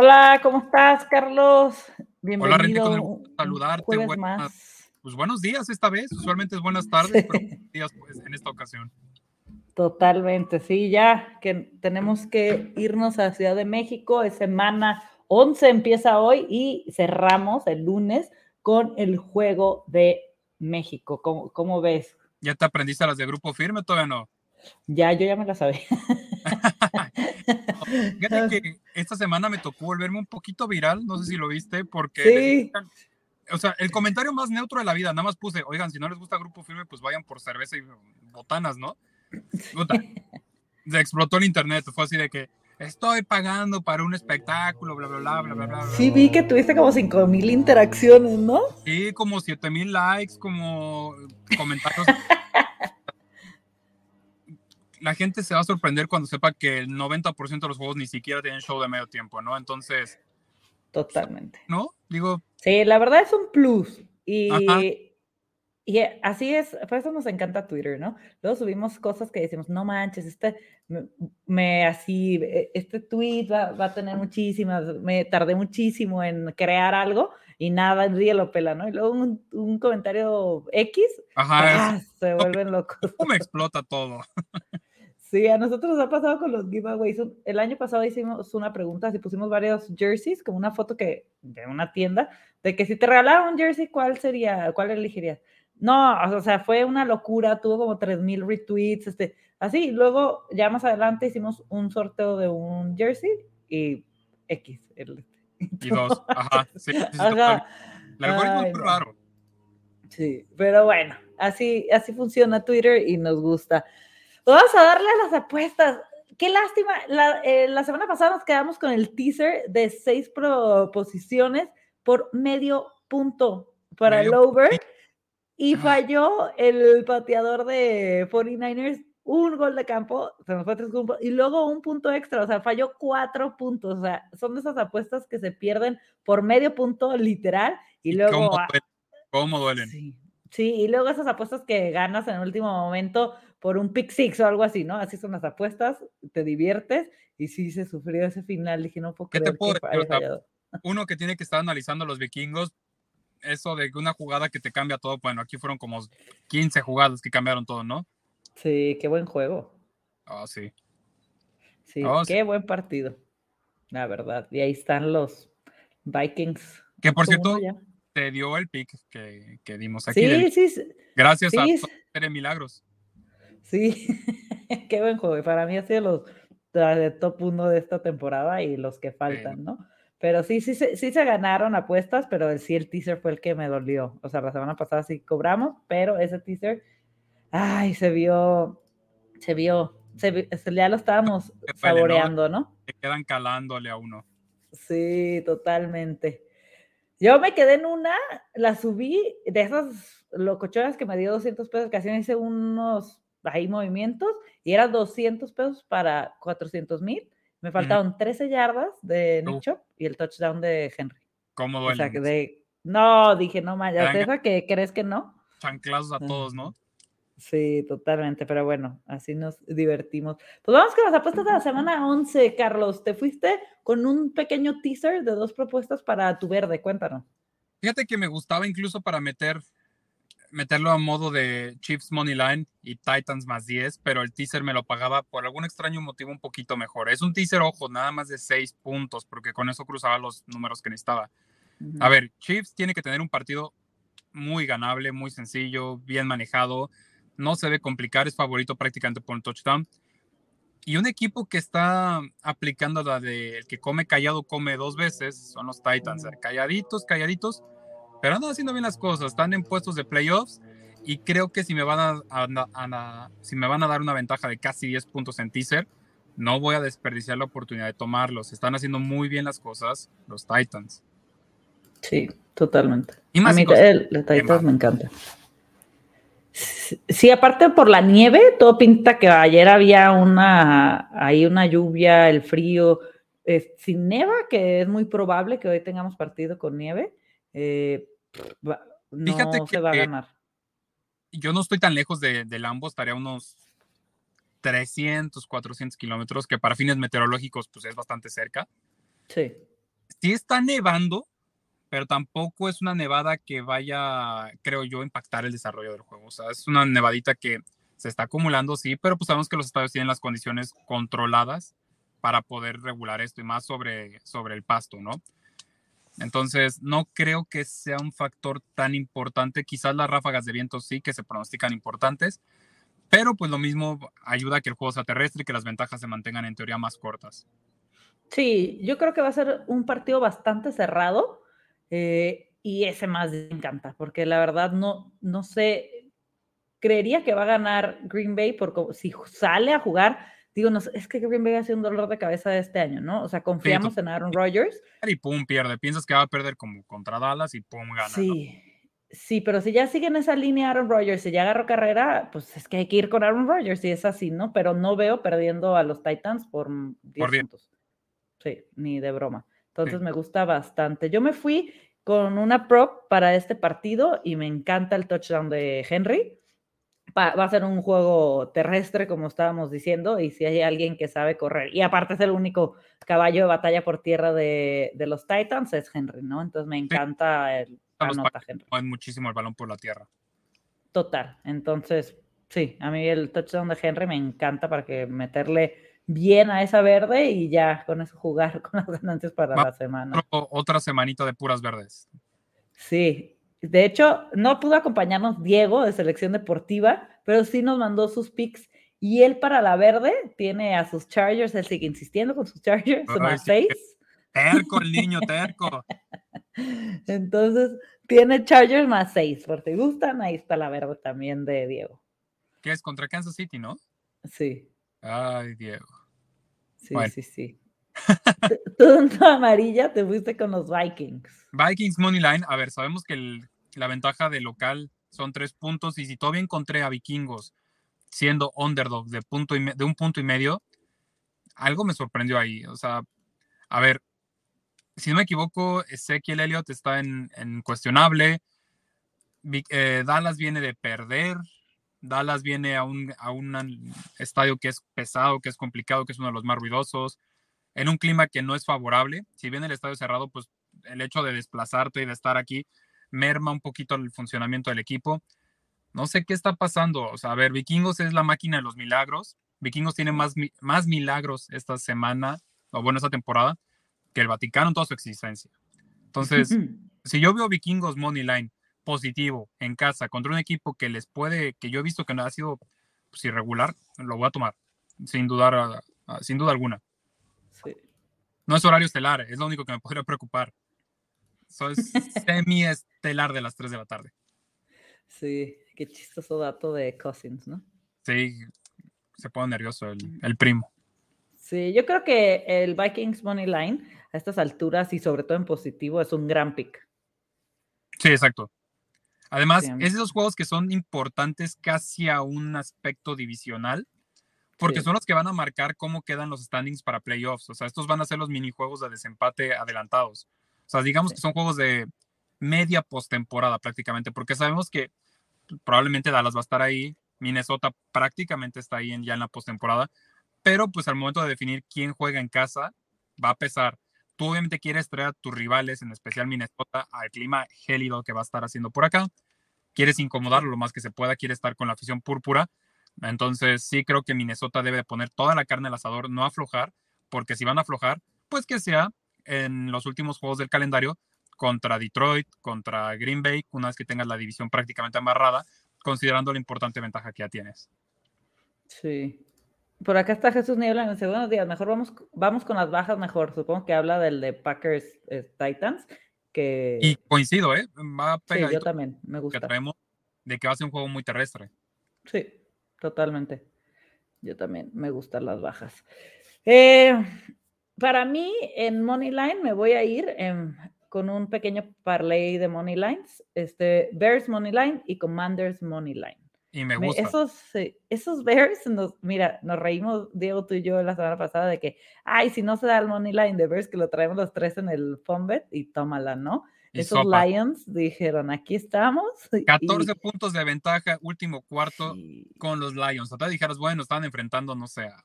Hola, ¿cómo estás, Carlos? Bienvenido. Hola, con saludarte. Pues buenos días esta vez. Usualmente es buenas tardes, pero buenos días pues, en esta ocasión. Totalmente, sí, ya que tenemos que irnos a Ciudad de México. Es semana 11, empieza hoy y cerramos el lunes con el Juego de México. ¿Cómo, cómo ves? ¿Ya te aprendiste las de Grupo Firme? Todavía no. Ya, yo ya me la sabía. Fíjate que esta semana me tocó volverme un poquito viral, no sé si lo viste, porque... o sea, el comentario más neutro de la vida, nada más puse, oigan, si no les gusta Grupo Firme, pues vayan por cerveza y botanas, ¿no? Se explotó el internet, fue así de que estoy pagando para un espectáculo, bla, bla, bla, bla, bla, bla. Sí, vi que tuviste como 5 mil interacciones, ¿no? Sí, como 7 mil likes, como comentarios la gente se va a sorprender cuando sepa que el 90% de los juegos ni siquiera tienen show de medio tiempo, ¿no? Entonces. Totalmente. ¿No? Digo. Sí, la verdad es un plus. Y, y así es, por eso nos encanta Twitter, ¿no? Luego subimos cosas que decimos, no manches, este, me, así, e, este tweet va, va, a tener muchísimas, me tardé muchísimo en crear algo y nada, día lo pela, ¿no? Y luego un, un comentario X, Ajá, se vuelven locos. ¿Cómo me explota todo? Sí, a nosotros nos ha pasado con los giveaways. El año pasado hicimos una pregunta, si pusimos varios jerseys, como una foto que de una tienda, de que si te regalaran un jersey, ¿cuál sería, cuál elegirías? No, o sea, fue una locura, tuvo como 3000 retweets, este, así. Luego, ya más adelante hicimos un sorteo de un jersey y X. y dos, ajá, sí, ajá. El algoritmo es muy raro. Sí, pero bueno, así, así funciona Twitter y nos gusta. Vamos a darle a las apuestas. Qué lástima. Eh, la, semana pasada nos quedamos con el teaser de seis proposiciones por medio punto para el over. Y falló el pateador de 49ers un gol de campo, se nos fue tres puntos, y luego un punto extra, o sea, falló cuatro puntos, o sea, son de esas apuestas que se pierden por medio punto literal, y, luego... ¿Cómo duelen? Sí, sí, y luego esas apuestas que ganas en el último momento, por un pick six o algo así, ¿no? Así son las apuestas, te diviertes y sí se sufrió ese final, dije, no puedo ¿Qué te puedo decir? Uno que tiene que estar analizando los vikingos, eso de una jugada que te cambia todo, bueno, aquí fueron como 15 jugadas que cambiaron todo, ¿no? Sí, qué buen juego. Ah, sí. Sí, oh, qué buen partido, la verdad. Y ahí están los Vikings. Que por cierto, te dio el pick que, que dimos aquí. Sí, sí. Gracias a a Milagros. Sí, qué buen juego. Para mí ha sido los de top uno de esta temporada y los que faltan, ¿no? Pero sí, sí, sí, sí se ganaron apuestas, pero sí el teaser fue el que me dolió. O sea, la semana pasada sí cobramos, pero ese teaser, ay, se vio, se vio, se, ya lo estábamos saboreando, ¿no? Se quedan calándole a uno. Sí, totalmente. Yo me quedé en una, la subí de esas locochonas que me dio 200 pesos, que hacían hice unos hay movimientos y era 200 pesos para 400 mil. Me faltaron 13 yardas de Nick y el touchdown de Henry. ¿Cómo duele? O sea, no, dije, no, Maya, ¿esa que crees que no? Chanclazos a todos, ¿no? Sí, totalmente, pero bueno, así nos divertimos. Pues vamos con las apuestas de la semana 11, Carlos. Te fuiste con un pequeño teaser de dos propuestas para tu verde, cuéntanos. Fíjate que me gustaba incluso para meter meterlo a modo de Chiefs Money Line y Titans más 10, pero el teaser me lo pagaba por algún extraño motivo un poquito mejor. Es un teaser, ojo, nada más de 6 puntos, porque con eso cruzaba los números que necesitaba. A ver, Chiefs tiene que tener un partido muy ganable, muy sencillo, bien manejado, no se ve complicar, es favorito prácticamente por un touchdown. Y un equipo que está aplicando la de el que come callado come dos veces son los Titans, calladitos, calladitos pero andan haciendo bien las cosas, están en puestos de playoffs y creo que si me van a, si me van a dar una ventaja de casi 10 puntos en teaser, no voy a desperdiciar la oportunidad de tomarlos. Están haciendo muy bien las cosas los Titans. Sí, totalmente. a mí el, Titans me encanta. Sí, aparte por la nieve, todo pinta que ayer había una, ahí una lluvia, el frío, sin neva, que es muy probable que hoy tengamos partido con nieve, eh, no Fíjate se va a ganar. Yo no estoy tan lejos de, del ambos, estaría unos 300, 400 kilómetros, que para fines meteorológicos pues es bastante cerca. Sí. Sí está nevando, pero tampoco es una nevada que vaya, creo yo, a impactar el desarrollo del juego. O sea, es una nevadita que se está acumulando, sí, pero pues sabemos que los estadios tienen las condiciones controladas para poder regular esto y más sobre, sobre el pasto, ¿no? Entonces, no creo que sea un factor tan importante. Quizás las ráfagas de viento sí que se pronostican importantes, pero pues lo mismo ayuda a que el juego sea terrestre y que las ventajas se mantengan en teoría más cortas. Sí, yo creo que va a ser un partido bastante cerrado eh, y ese más me encanta, porque la verdad no, no sé, creería que va a ganar Green Bay porque si sale a jugar, digo, no, es que Green Bay ha sido un dolor de cabeza de este año, ¿no? O sea, confiamos en Aaron Rodgers. Y pum, pierde. Piensas que va a perder como contra Dallas y pum, gana. Sí, sí, pero si ya sigue en esa línea Aaron Rodgers y ya agarró carrera, pues es que hay que ir con Aaron Rodgers y es así, ¿no? Pero no veo perdiendo a los Titans por 10 puntos. Sí, ni de broma. Entonces me gusta bastante. Yo me fui con una prop para este partido y me encanta el touchdown de Henry. Va, a ser un juego terrestre, como estábamos diciendo, y si hay alguien que sabe correr, y aparte es el único caballo de batalla por tierra de, los Titans, es Henry, ¿no? Entonces me encanta el anota Henry. muchísimo el balón por la tierra. Total. Entonces, sí, a mí el touchdown de Henry me encanta para que meterle bien a esa verde y ya con eso jugar con las ganancias para la semana. Otra semanita de puras verdes. Sí, de hecho, no pudo acompañarnos Diego de Selección Deportiva, pero sí nos mandó sus picks. Y él para la verde tiene a sus Chargers, él sigue insistiendo con sus Chargers, más seis. Terco el niño, terco. Entonces, tiene Chargers más seis, por si gustan, ahí está la verde también de Diego. Que es contra Kansas City, ¿no? Sí. Ay, Diego. Sí, sí, sí. Tú amarilla te fuiste con los Vikings. Vikings Money Line. A ver, sabemos que la ventaja de local son tres puntos y si todavía encontré a Vikingos siendo underdog de, punto y de un punto y medio, algo me sorprendió ahí. O sea, a ver, si no me equivoco, Ezequiel Elliott está en, cuestionable. Eh, Dallas viene de perder. Dallas viene a un, a un estadio que es pesado, que es complicado, que es uno de los más ruidosos, en un clima que no es favorable. Si bien el estadio cerrado, pues el hecho de desplazarte y de estar aquí merma un poquito el funcionamiento del equipo. No sé qué está pasando. O sea, a ver, Vikingos es la máquina de los milagros. Vikingos tiene más, más milagros esta semana, o bueno, esta temporada, que el Vaticano en toda su existencia. Entonces, si yo veo Vikingos Money Line positivo en casa contra un equipo que les puede, que yo he visto que no ha sido pues, irregular, lo voy a tomar, sin dudar, sin duda alguna. No es horario estelar, es lo único que me podría preocupar. Es semi-estelar de las 3 de la tarde. Sí, qué chistoso dato de Cousins, ¿no? Sí, se pone nervioso el, el primo. Sí, yo creo que el Vikings Money Line a estas alturas y sobre todo en positivo es un gran pick. Sí, exacto. Además, es de esos juegos que son importantes casi a un aspecto divisional, porque son los que van a marcar cómo quedan los standings para playoffs. O sea, estos van a ser los minijuegos de desempate adelantados. O sea, digamos que son juegos de media postemporada prácticamente, porque sabemos que probablemente Dallas va a estar ahí, Minnesota prácticamente está ahí en, ya en la postemporada, pero pues al momento de definir quién juega en casa, va a pesar. Tú obviamente quieres traer a tus rivales, en especial Minnesota, al clima gélido que va a estar haciendo por acá. Quieres incomodarlo lo más que se pueda, quieres estar con la afición púrpura. Entonces sí creo que Minnesota debe poner toda la carne al asador, no aflojar, porque si van a aflojar, pues que sea en los últimos juegos del calendario contra Detroit, contra Green Bay, una vez que tengas la división prácticamente amarrada, considerando la importante ventaja que ya tienes. Sí, por acá está Jesús Niebla en dice, buenos días, mejor vamos, vamos con las bajas mejor. Supongo que habla del de Packers eh, Titans. Que... Y coincido, ¿eh? Va sí, yo también, me gusta. Que traemos de que va a ser un juego muy terrestre. Sí, totalmente. Yo también me gustan las bajas. Eh, para mí, en Money Line me voy a ir con un pequeño parlay de Money Lines, este, Bears Money Line y Commanders Money Line. Y me gusta. esos, esos Bears, nos, mira, nos reímos, Diego, tú y yo, la semana pasada de que, ay, si no se da el money line de Bears, que lo traemos los tres en el Fombet y tómala, ¿no? Esos Lions dijeron, aquí estamos. 14 puntos de ventaja, último cuarto con los Lions. Total dijeras, bueno, están enfrentando, no sé, a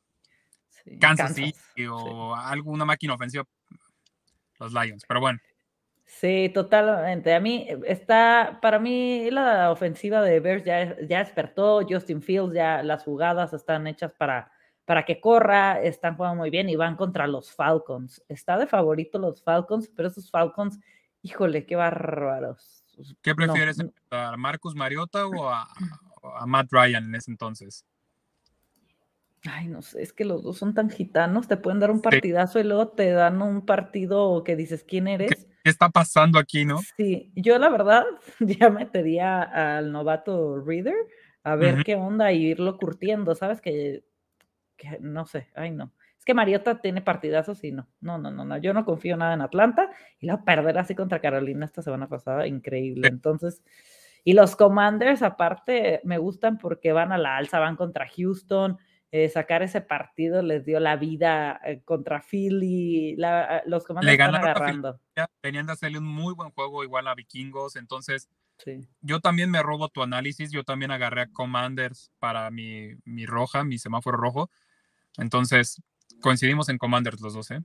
Kansas, City o alguna máquina ofensiva, los Lions, pero bueno. Sí, totalmente. A mí está, para mí la ofensiva de Bears ya, ya despertó, Justin Fields ya las jugadas están hechas para, para que corra, están jugando muy bien y van contra los Falcons. Está de favorito los Falcons, pero esos Falcons Híjole, qué bárbaros. ¿Qué prefieres, a Marcus Mariota o a, Matt Ryan en ese entonces? Ay, no sé, es que los dos son tan gitanos, te pueden dar un partidazo y luego te dan un partido que dices quién eres. ¿Qué, está pasando aquí, no? Sí, yo la verdad ya metería al novato Reader a ver qué onda y irlo curtiendo, ¿sabes? Que, que no sé, ay no. Es que Mariota tiene partidazos y no, no, no, no, no. Yo no confío nada en Atlanta y la perder así contra Carolina esta semana pasada, increíble. Entonces, y los Commanders, aparte, me gustan porque van a la alza, van contra Houston. Eh, sacar ese partido les dio la vida eh, contra Philly. Los Commanders están agarrando. Venían de hacerle un muy buen juego igual a Vikingos. Entonces, yo también me robo tu análisis. Yo también agarré a Commanders para mi, mi roja, mi semáforo rojo. Entonces, Coincidimos en Commanders los dos, ¿eh?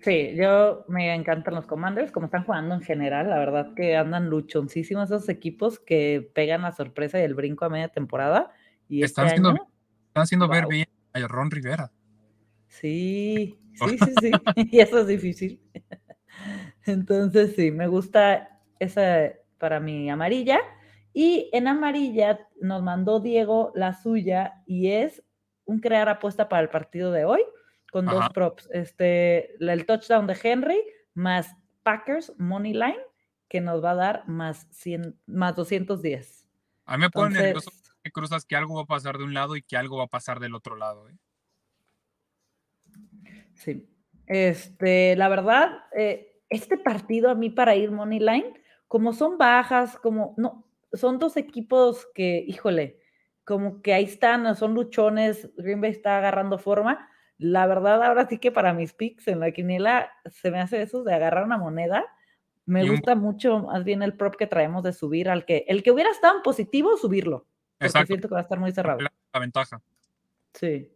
Sí, yo me encantan los Commanders, como están jugando en general, la verdad que andan luchoncísimos esos equipos que pegan la sorpresa y el brinco a media temporada. Y están, este haciendo, están haciendo ver bien a Ron Rivera. Sí, sí, sí, sí, y eso es difícil. Entonces, sí, me gusta esa para mi amarilla. Y en amarilla nos mandó Diego la suya y es un crear apuesta para el partido de hoy con dos props. Este, el touchdown de Henry más Packers Money Line, que nos va a dar más, 100, más 210. A mí me pone nervioso que cruzas que algo va a pasar de un lado y que algo va a pasar del otro lado. ¿eh? Sí. Este, la verdad, eh, este partido a mí para ir Money Line, como son bajas, como no, son dos equipos que, híjole, como que ahí están, son luchones, Green Bay está agarrando forma. La verdad, ahora sí que para mis picks en la quiniela se me hace eso de agarrar una moneda. Me gusta mucho más bien el prop que traemos de subir al que, el que hubiera estado en positivo, subirlo. Porque siento que va a estar muy cerrado. La, ventaja. Sí.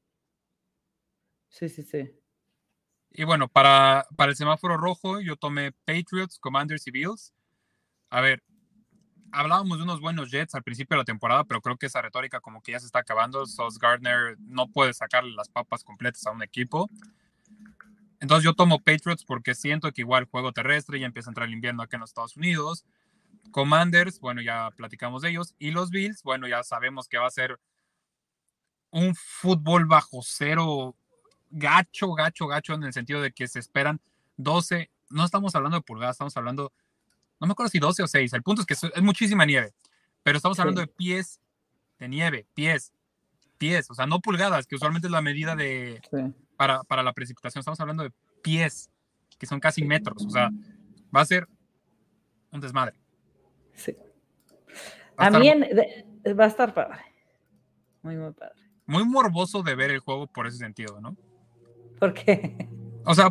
Sí, sí, sí. Y bueno, para, para el semáforo rojo, yo tomé Patriots, Commanders y Bills. A ver, hablábamos de unos buenos Jets al principio de la temporada, pero creo que esa retórica como que ya se está acabando. Sos Gardner no puede sacarle las papas completas a un equipo. Entonces yo tomo Patriots porque siento que igual juego terrestre ya empieza a entrar el invierno aquí en los Estados Unidos. Commanders, bueno, ya platicamos de ellos. Y los Bills, bueno, ya sabemos que va a ser un fútbol bajo cero, gacho, gacho, gacho, en el sentido de que se esperan 12, no estamos hablando de pulgadas, estamos hablando no me acuerdo si 12 o 6, el punto es que es muchísima nieve, pero estamos hablando de pies de nieve, pies, pies, o sea, no pulgadas, que usualmente es la medida de para, para, la precipitación, estamos hablando de pies, que son casi metros, o sea, va a ser un desmadre. Sí. a, mí va a estar padre. Muy, muy padre. Muy morboso de ver el juego por ese sentido, ¿no? ¿Por qué? O sea,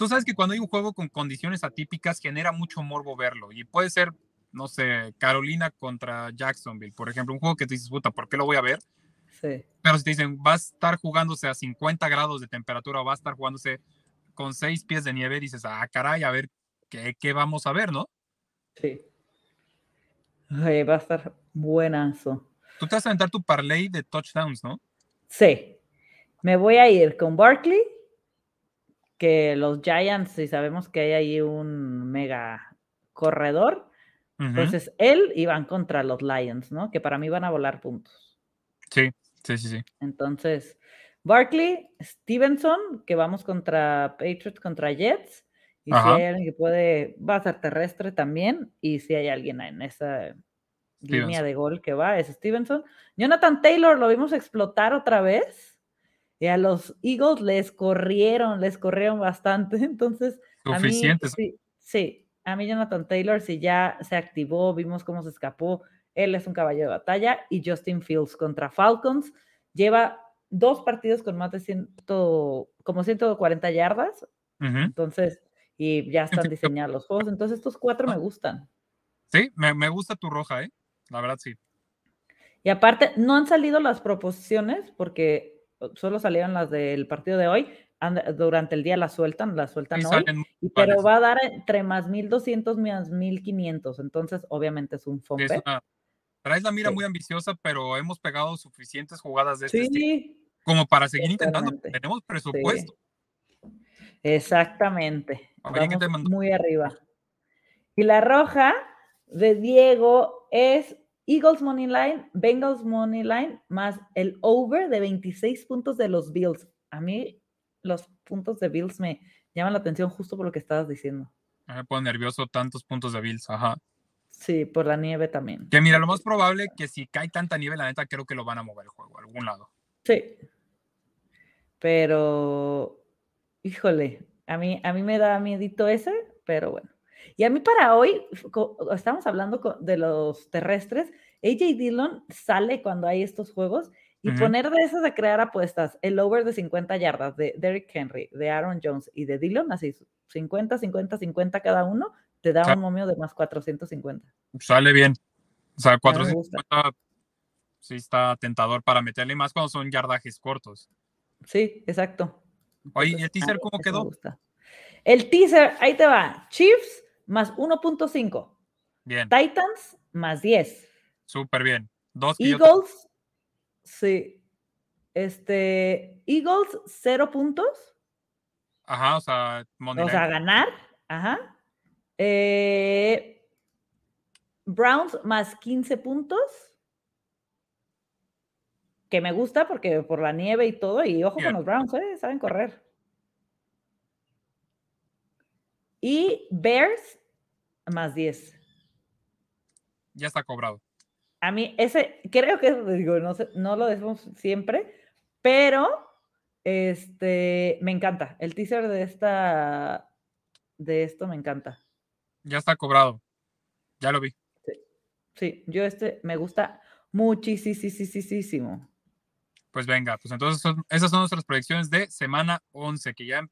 tú sabes que cuando hay un juego con condiciones atípicas genera mucho morbo verlo y puede ser, no sé, Carolina contra Jacksonville, por ejemplo, un juego que te dices, puta, ¿por qué lo voy a ver? Sí. Pero si te dicen, va a estar jugándose a 50 grados de temperatura va a estar jugándose con 6 pies de nieve, dices, ah, caray, a ver, ¿qué, qué vamos a ver, no? Sí. va a estar buenazo. Tú te vas a aventar tu parlay de touchdowns, ¿no? Sí. Me voy a ir con Barkley que los Giants, si sabemos que hay ahí un mega corredor, entonces él iban contra los Lions, ¿no? Que para mí van a volar puntos. Sí, sí, sí, sí. Entonces, Barkley, Stevenson, que vamos contra Patriots, contra Jets, y si hay alguien que puede, va a ser terrestre también, y si hay alguien en esa línea de gol que va, es Stevenson. Jonathan Taylor lo vimos explotar otra vez. Y a los Eagles les corrieron, les corrieron bastante. Entonces, a mí, sí, sí, a mí Jonathan Taylor, si ya se activó, vimos cómo se escapó, Él es un caballo de batalla. Y Justin Fields contra Falcons. Lleva dos partidos con más de 100, como 140 yardas. Entonces, y ya están diseñados los juegos. Entonces, estos cuatro me gustan. Sí, me, me gusta tu roja, ¿eh? La verdad, sí. Y aparte, no han salido las proposiciones porque solo salieron las del partido de hoy. Durante el día las sueltan, las sueltan hoy. pero va a dar entre más 1200 más 1500. Entonces, obviamente es un fompe. traes la mira muy ambiciosa, pero hemos pegado suficientes jugadas de este sí, como para seguir intentando. Tenemos presupuesto. Exactamente. muy arriba. Y la roja de Diego es Eagles Money Line, Bengals Money Line, más el over de 26 puntos de los Bills. A mí los puntos de Bills me llaman la atención justo por lo que estabas diciendo. Me pone nervioso tantos puntos de Bills, ajá. Sí, por la nieve también. Que mira, lo más probable que si cae tanta nieve, la neta creo que lo van a mover el juego a algún lado. Sí. Pero, híjole, a mí, a mí me da miedito ese, pero bueno. Y a mí para hoy, estamos hablando de los terrestres, AJ Dillon sale cuando hay estos juegos y poner de esos de crear apuestas, el over de 50 yardas de Derrick Henry, de Aaron Jones y de Dillon, así 50, 50, 50 cada uno, te da un momio de más 450. Sale bien. O sea, 450 sí está tentador para meterle más cuando son yardajes cortos. Sí, exacto. Oye, ¿y el teaser cómo quedó? El teaser, ahí te va. Chiefs más 1.5. Bien. Titans más 10. Súper bien. Dos Eagles, sí. Este, Eagles, 0 puntos. Ajá, o sea, O sea, ganar. Ajá. Eh, Browns más 15 puntos. Que me gusta porque por la nieve y todo. Y ojo con los Browns, ¿eh? Saben correr. Y Bears más 10. Ya está cobrado. A mí, ese, creo que, digo, no, no lo decimos siempre, pero este, me encanta. El teaser de esta, de esto me encanta. Ya está cobrado. Ya lo vi. Sí, yo este me gusta muchísimo. Pues venga, pues entonces esas son nuestras proyecciones de semana 11, que ya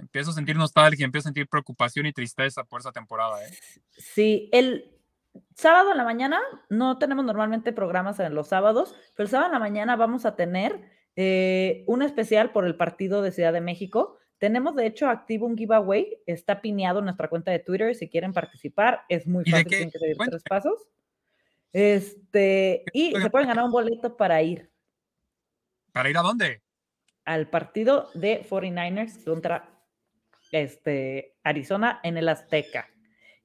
Empiezo a sentir nostalgia, empiezo a sentir preocupación y tristeza por esa temporada. ¿eh? Sí, el sábado en la mañana, no tenemos normalmente programas en los sábados, pero el sábado en la mañana vamos a tener eh, un especial por el partido de Ciudad de México. Tenemos de hecho activo un giveaway, está pineado en nuestra cuenta de Twitter si quieren participar, es muy fácil, tienen que seguir tres pasos. Este, y se pueden ganar un boleto para ir. ¿Para ir a dónde? Al partido de 49ers contra este, Arizona en el Azteca.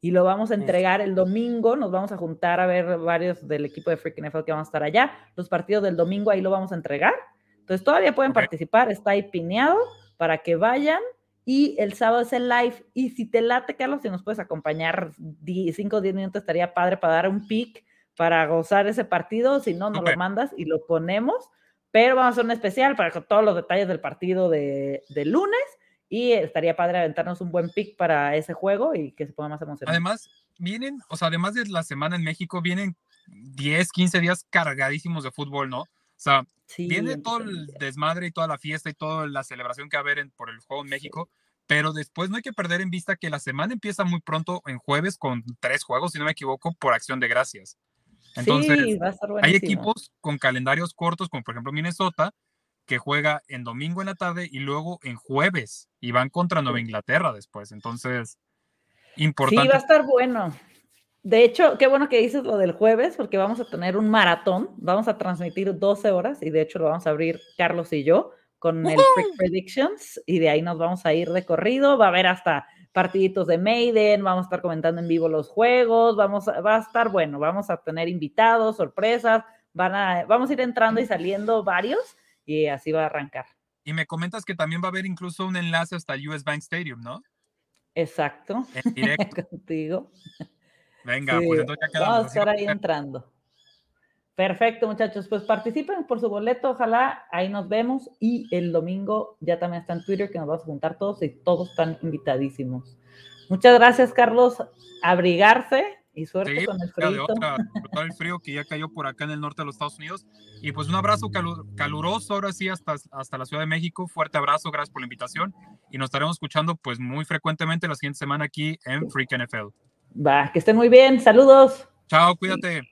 Y lo vamos a entregar el domingo, nos vamos a juntar a ver varios del equipo de Freaking NFL que van a estar allá. Los partidos del domingo ahí lo vamos a entregar. Entonces todavía pueden participar, está ahí pineado para que vayan. Y el sábado es el live. Y si te late, Carlos, si nos puedes acompañar 5 o 10 minutos, estaría padre para dar un pick, para gozar ese partido. Si no, nos lo mandas y lo ponemos. Pero vamos a hacer un especial para todos los detalles del partido de, de lunes y estaría padre aventarnos un buen pick para ese juego y que se ponga más emocionante. Además, vienen, o sea, además de la semana en México, vienen 10, 15 días cargadísimos de fútbol, ¿no? O sea, viene todo el desmadre y toda la fiesta y toda la celebración que va a haber por el juego en México, pero después no hay que perder en vista que la semana empieza muy pronto en jueves con tres juegos, si no me equivoco, por acción de gracias. Entonces, hay equipos con calendarios cortos, como por ejemplo Minnesota, que juega en domingo en la tarde y luego en jueves y van contra Nueva Inglaterra después. Entonces, importante. Sí, va a estar bueno. De hecho, qué bueno que dices lo del jueves, porque vamos a tener un maratón. Vamos a transmitir 12 horas y de hecho lo vamos a abrir Carlos y yo con el Freak Predictions y de ahí nos vamos a ir de corrido. Va a haber hasta partiditos de Maiden, vamos a estar comentando en vivo los juegos, vamos a, va a estar bueno, vamos a tener invitados, sorpresas, van a, vamos a ir entrando y saliendo varios y así va a arrancar. Y me comentas que también va a haber incluso un enlace hasta el US Bank Stadium, ¿no? Exacto. En directo. Contigo. Venga, pues entonces ya quedamos. Vamos a estar ahí entrando. Perfecto, muchachos. Pues participen por su boleto, ojalá. Ahí nos vemos. Y el domingo ya también está en Twitter que nos vamos a juntar todos y todos están invitadísimos. Muchas gracias, Carlos. Abrigarse Y suerte con el frío. De otra, el frío que ya cayó por acá en el norte de los Estados Unidos. Y pues un abrazo caluroso ahora sí hasta, hasta la Ciudad de México. Fuerte abrazo, gracias por la invitación. Y nos estaremos escuchando pues muy frecuentemente la siguiente semana aquí en Freak NFL. Va, que estén muy bien. Saludos. Chao, cuídate.